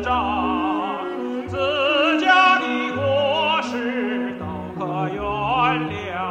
长，自家的过失都可原谅。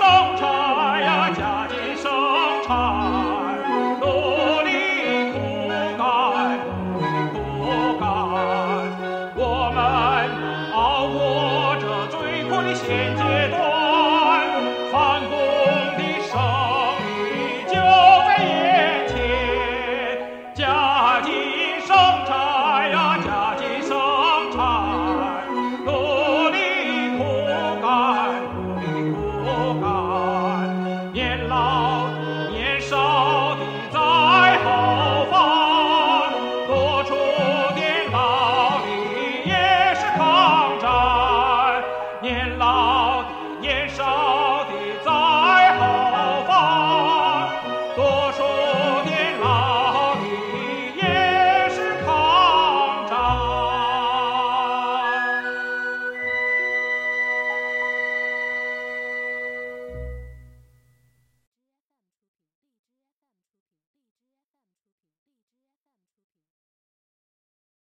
生产呀，加紧生产，努力苦干苦干，我们熬过这最苦的现阶段。老的年少的在后方多出点劳力也是抗战。年老的年少。